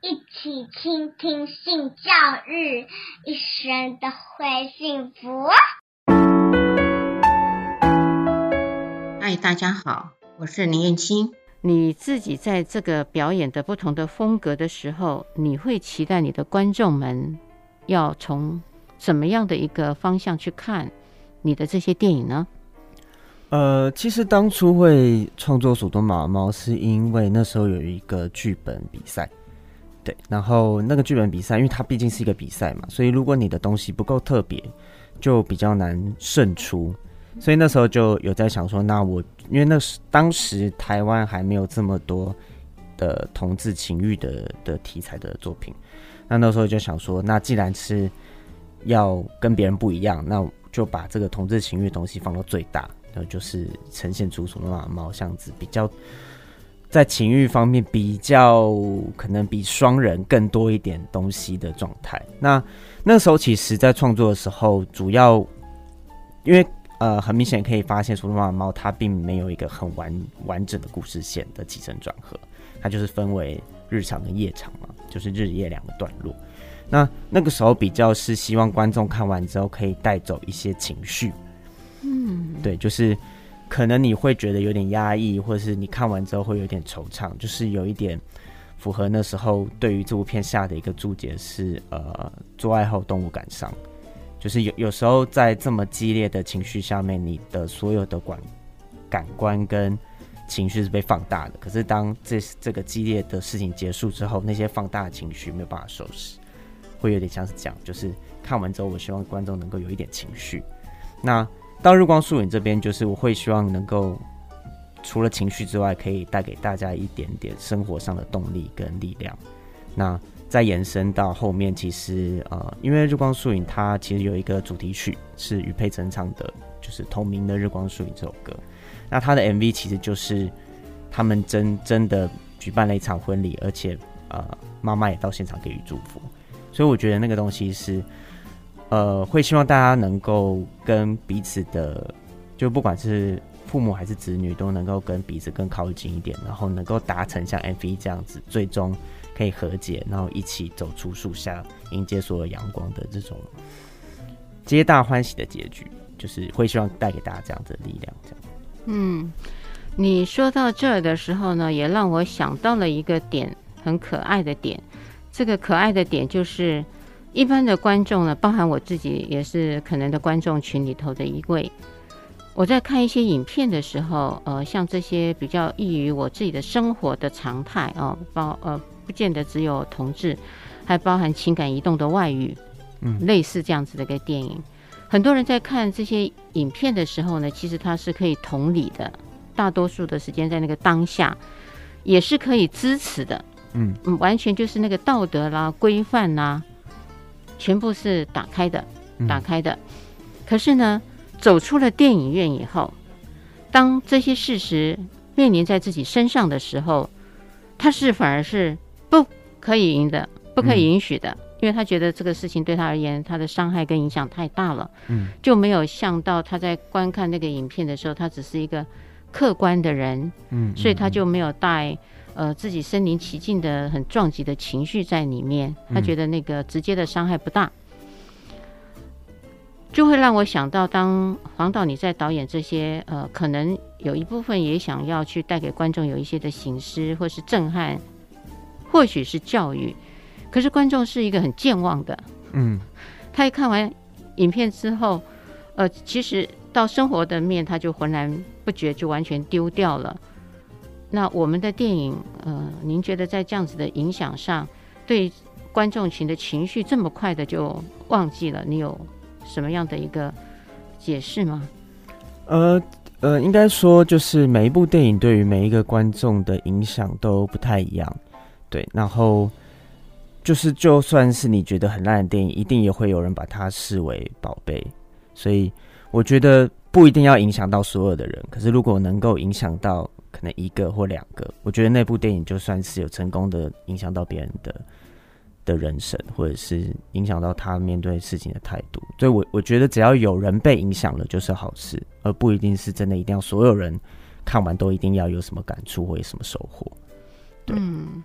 一起倾听性教育，一生都会幸福。嗨，大家好，我是林燕青。你自己在这个表演的不同的风格的时候，你会期待你的观众们要从怎么样的一个方向去看你的这些电影呢？呃，其实当初会创作《索多玛猫》，是因为那时候有一个剧本比赛，对，然后那个剧本比赛，因为它毕竟是一个比赛嘛，所以如果你的东西不够特别，就比较难胜出。所以那时候就有在想说，那我因为那时当时台湾还没有这么多的同志情欲的的题材的作品，那那时候就想说，那既然是要跟别人不一样，那就把这个同志情欲的东西放到最大。就是呈现出索多玛猫巷子，比较在情欲方面比较可能比双人更多一点东西的状态。那那时候其实，在创作的时候，主要因为呃，很明显可以发现，索多玛猫它并没有一个很完完整的故事线的起承转合，它就是分为日常跟夜场嘛，就是日夜两个段落。那那个时候比较是希望观众看完之后可以带走一些情绪。嗯，对，就是可能你会觉得有点压抑，或者是你看完之后会有点惆怅，就是有一点符合那时候对于这部片下的一个注解是，呃，做爱后动物感伤，就是有有时候在这么激烈的情绪下面，你的所有的感感官跟情绪是被放大的，可是当这这个激烈的事情结束之后，那些放大的情绪没有办法收拾，会有点像是这样，就是看完之后，我希望观众能够有一点情绪，那。到日光树影这边，就是我会希望能够除了情绪之外，可以带给大家一点点生活上的动力跟力量。那再延伸到后面，其实呃，因为日光树影它其实有一个主题曲是余佩真唱的，就是同名的《日光树影》这首歌。那他的 MV 其实就是他们真真的举办了一场婚礼，而且呃，妈妈也到现场给予祝福。所以我觉得那个东西是。呃，会希望大家能够跟彼此的，就不管是父母还是子女，都能够跟彼此更靠近一点，然后能够达成像 MV 这样子，最终可以和解，然后一起走出树下，迎接所有阳光的这种皆大欢喜的结局，就是会希望带给大家这样子的力量。这样，嗯，你说到这儿的时候呢，也让我想到了一个点，很可爱的点。这个可爱的点就是。一般的观众呢，包含我自己也是可能的观众群里头的一位。我在看一些影片的时候，呃，像这些比较易于我自己的生活的常态哦，包呃，不见得只有同志，还包含情感移动的外语，嗯，类似这样子的一个电影。很多人在看这些影片的时候呢，其实他是可以同理的，大多数的时间在那个当下，也是可以支持的，嗯嗯，完全就是那个道德啦、规范啦。全部是打开的，打开的。嗯、可是呢，走出了电影院以后，当这些事实面临在自己身上的时候，他是反而是不可以赢的，不可以允许的，嗯、因为他觉得这个事情对他而言，他的伤害跟影响太大了。嗯，就没有想到他在观看那个影片的时候，他只是一个客观的人。嗯，所以他就没有带。呃，自己身临其境的很撞击的情绪在里面，他觉得那个直接的伤害不大，嗯、就会让我想到，当黄导你在导演这些，呃，可能有一部分也想要去带给观众有一些的醒思或是震撼，或许是教育，可是观众是一个很健忘的，嗯，他一看完影片之后，呃，其实到生活的面他就浑然不觉，就完全丢掉了。那我们的电影，呃，您觉得在这样子的影响上，对观众群的情绪这么快的就忘记了？你有什么样的一个解释吗？呃呃，应该说就是每一部电影对于每一个观众的影响都不太一样，对。然后就是就算是你觉得很烂的电影，一定也会有人把它视为宝贝。所以我觉得不一定要影响到所有的人，可是如果能够影响到。可能一个或两个，我觉得那部电影就算是有成功的影响到别人的的人生，或者是影响到他面对事情的态度，所以我我觉得只要有人被影响了，就是好事，而不一定是真的一定要所有人看完都一定要有什么感触或有什么收获。对，嗯，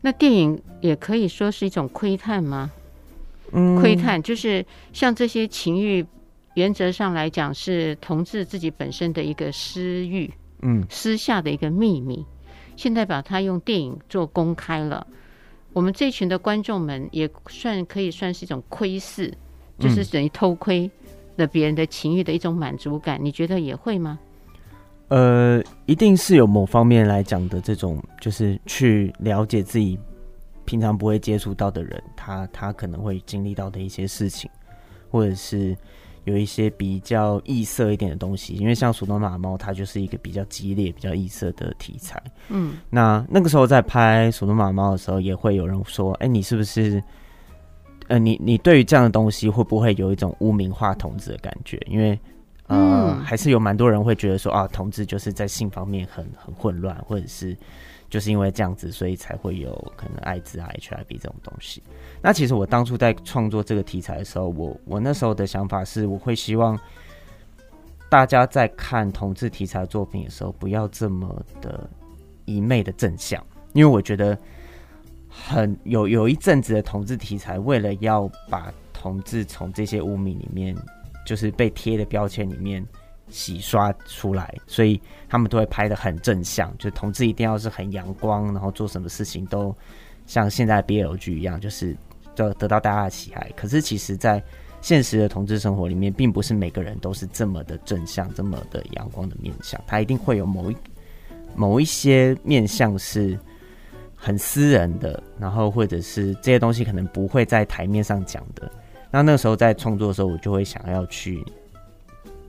那电影也可以说是一种窥探吗？嗯，窥探就是像这些情欲，原则上来讲是同志自己本身的一个私欲，嗯，私下的一个秘密。现在把它用电影做公开了，我们这群的观众们也算可以算是一种窥视，就是等于偷窥了别人的情欲的一种满足感。你觉得也会吗？呃，一定是有某方面来讲的这种，就是去了解自己平常不会接触到的人，他他可能会经历到的一些事情，或者是有一些比较异色一点的东西。因为像《索多玛猫》，它就是一个比较激烈、比较异色的题材。嗯，那那个时候在拍《索多玛猫》的时候，也会有人说：“哎、欸，你是不是？呃，你你对于这样的东西会不会有一种污名化同志的感觉？”因为呃，嗯、还是有蛮多人会觉得说啊，同志就是在性方面很很混乱，或者是就是因为这样子，所以才会有可能艾滋啊、HIV 这种东西。那其实我当初在创作这个题材的时候，我我那时候的想法是，我会希望大家在看同志题材作品的时候，不要这么的一昧的正向，因为我觉得很有有一阵子的同志题材，为了要把同志从这些污名里面。就是被贴的标签里面洗刷出来，所以他们都会拍得很正向，就同志一定要是很阳光，然后做什么事情都像现在 BL 剧一样，就是得得到大家的喜爱。可是其实，在现实的同志生活里面，并不是每个人都是这么的正向、这么的阳光的面相，他一定会有某一某一些面相是很私人的，然后或者是这些东西可能不会在台面上讲的。那那时候在创作的时候，我就会想要去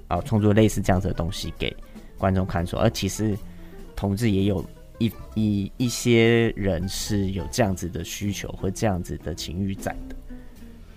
啊创作类似这样子的东西给观众看，说，而其实同志也有一一一些人是有这样子的需求和这样子的情欲在的。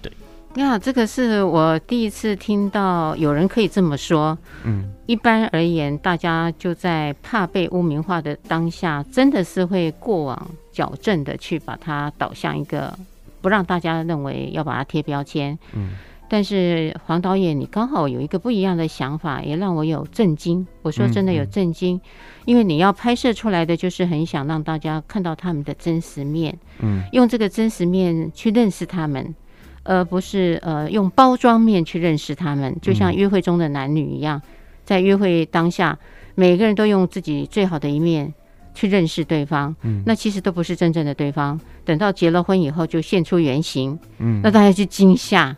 对，呀，这个是我第一次听到有人可以这么说。嗯，一般而言，大家就在怕被污名化的当下，真的是会过往矫正的去把它导向一个。不让大家认为要把它贴标签，嗯，但是黄导演，你刚好有一个不一样的想法，也让我有震惊。我说真的有震惊，嗯嗯、因为你要拍摄出来的就是很想让大家看到他们的真实面，嗯，用这个真实面去认识他们，而不是呃用包装面去认识他们，就像约会中的男女一样，在约会当下，每个人都用自己最好的一面。去认识对方，嗯，那其实都不是真正的对方。等到结了婚以后，就现出原形，嗯，那大家就惊吓，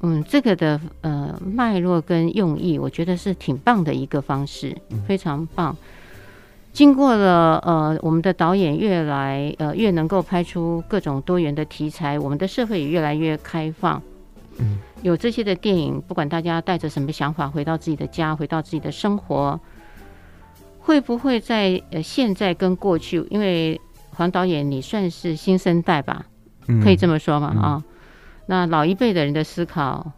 嗯，这个的呃脉络跟用意，我觉得是挺棒的一个方式，非常棒。经过了呃，我们的导演越来呃越能够拍出各种多元的题材，我们的社会也越来越开放，嗯，有这些的电影，不管大家带着什么想法回到自己的家，回到自己的生活。会不会在呃现在跟过去？因为黄导演你算是新生代吧，嗯、可以这么说吗？啊、嗯哦，那老一辈的人的思考，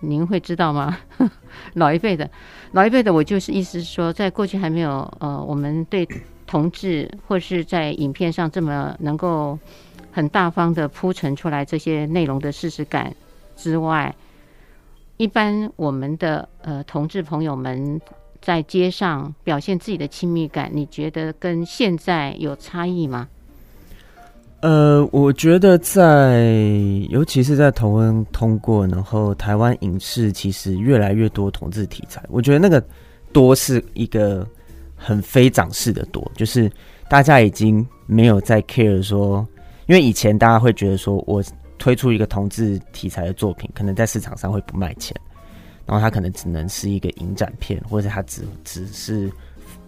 您会知道吗？老一辈的，老一辈的，我就是意思是说，在过去还没有呃，我们对同志或是在影片上这么能够很大方的铺陈出来这些内容的事实感之外，一般我们的呃同志朋友们。在街上表现自己的亲密感，你觉得跟现在有差异吗？呃，我觉得在，尤其是在同恩通过，然后台湾影视其实越来越多同志题材，我觉得那个多是一个很非长式的多，就是大家已经没有在 care 说，因为以前大家会觉得说我推出一个同志题材的作品，可能在市场上会不卖钱。然后他可能只能是一个影展片，或者他只只是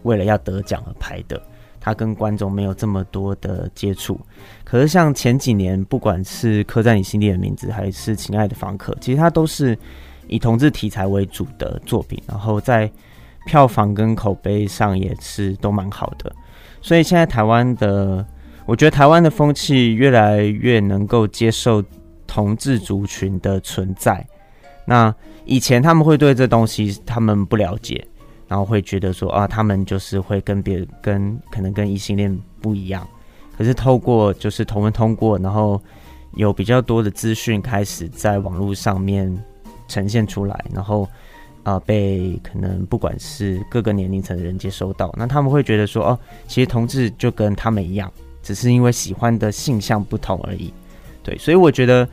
为了要得奖而拍的，他跟观众没有这么多的接触。可是像前几年，不管是刻在你心底的名字，还是亲爱的房客，其实他都是以同志题材为主的作品，然后在票房跟口碑上也是都蛮好的。所以现在台湾的，我觉得台湾的风气越来越能够接受同志族群的存在。那以前他们会对这东西他们不了解，然后会觉得说啊，他们就是会跟别跟可能跟异性恋不一样。可是透过就是同文通过，然后有比较多的资讯开始在网络上面呈现出来，然后啊被可能不管是各个年龄层的人接收到，那他们会觉得说哦，其实同志就跟他们一样，只是因为喜欢的性向不同而已。对，所以我觉得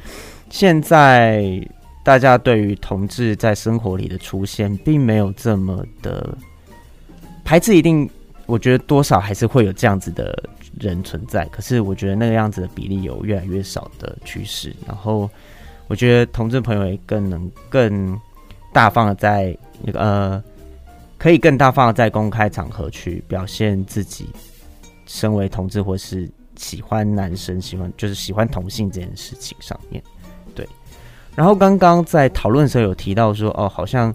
现在大家对于同志在生活里的出现，并没有这么的排斥。一定，我觉得多少还是会有这样子的人存在。可是，我觉得那个样子的比例有越来越少的趋势。然后，我觉得同志朋友也更能更大方的在那个呃，可以更大方的在公开场合去表现自己，身为同志或是。喜欢男生，喜欢就是喜欢同性这件事情上面，然后刚刚在讨论的时候有提到说，哦，好像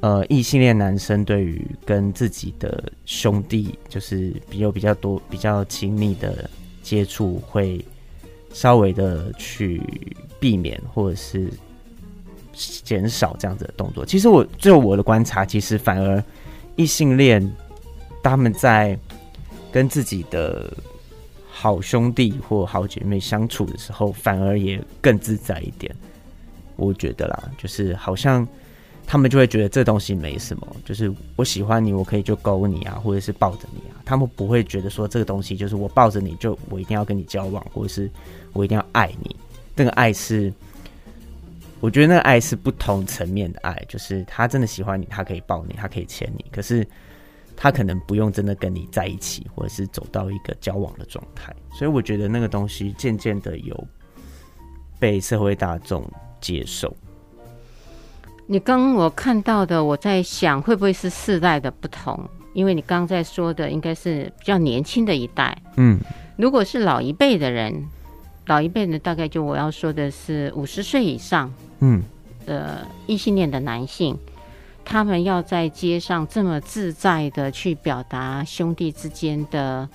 呃异性恋男生对于跟自己的兄弟就是比有比较多比较亲密的接触，会稍微的去避免或者是减少这样子的动作。其实我就我的观察，其实反而异性恋他们在跟自己的好兄弟或好姐妹相处的时候，反而也更自在一点。我觉得啦，就是好像他们就会觉得这东西没什么，就是我喜欢你，我可以就勾你啊，或者是抱着你啊。他们不会觉得说这个东西就是我抱着你就我一定要跟你交往，或者是我一定要爱你。那个爱是，我觉得那个爱是不同层面的爱，就是他真的喜欢你，他可以抱你，他可以牵你，可是。他可能不用真的跟你在一起，或者是走到一个交往的状态，所以我觉得那个东西渐渐的有被社会大众接受。你刚刚我看到的，我在想会不会是世代的不同？因为你刚刚在说的应该是比较年轻的一代，嗯，如果是老一辈的人，老一辈的大概就我要说的是五十岁以上，嗯，的异性恋的男性。他们要在街上这么自在的去表达兄弟之间的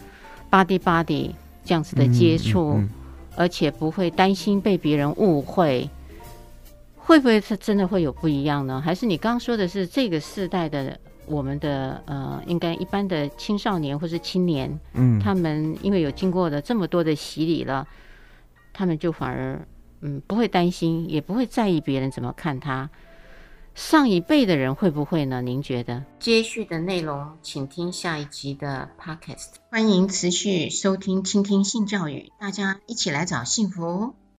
body body 这样子的接触，嗯嗯嗯、而且不会担心被别人误会，会不会是真的会有不一样呢？还是你刚刚说的是这个世代的我们的呃，应该一般的青少年或是青年，嗯，他们因为有经过了这么多的洗礼了，他们就反而嗯不会担心，也不会在意别人怎么看他。上一辈的人会不会呢？您觉得？接续的内容，请听下一集的 Podcast。欢迎持续收听、倾听性教育，大家一起来找幸福。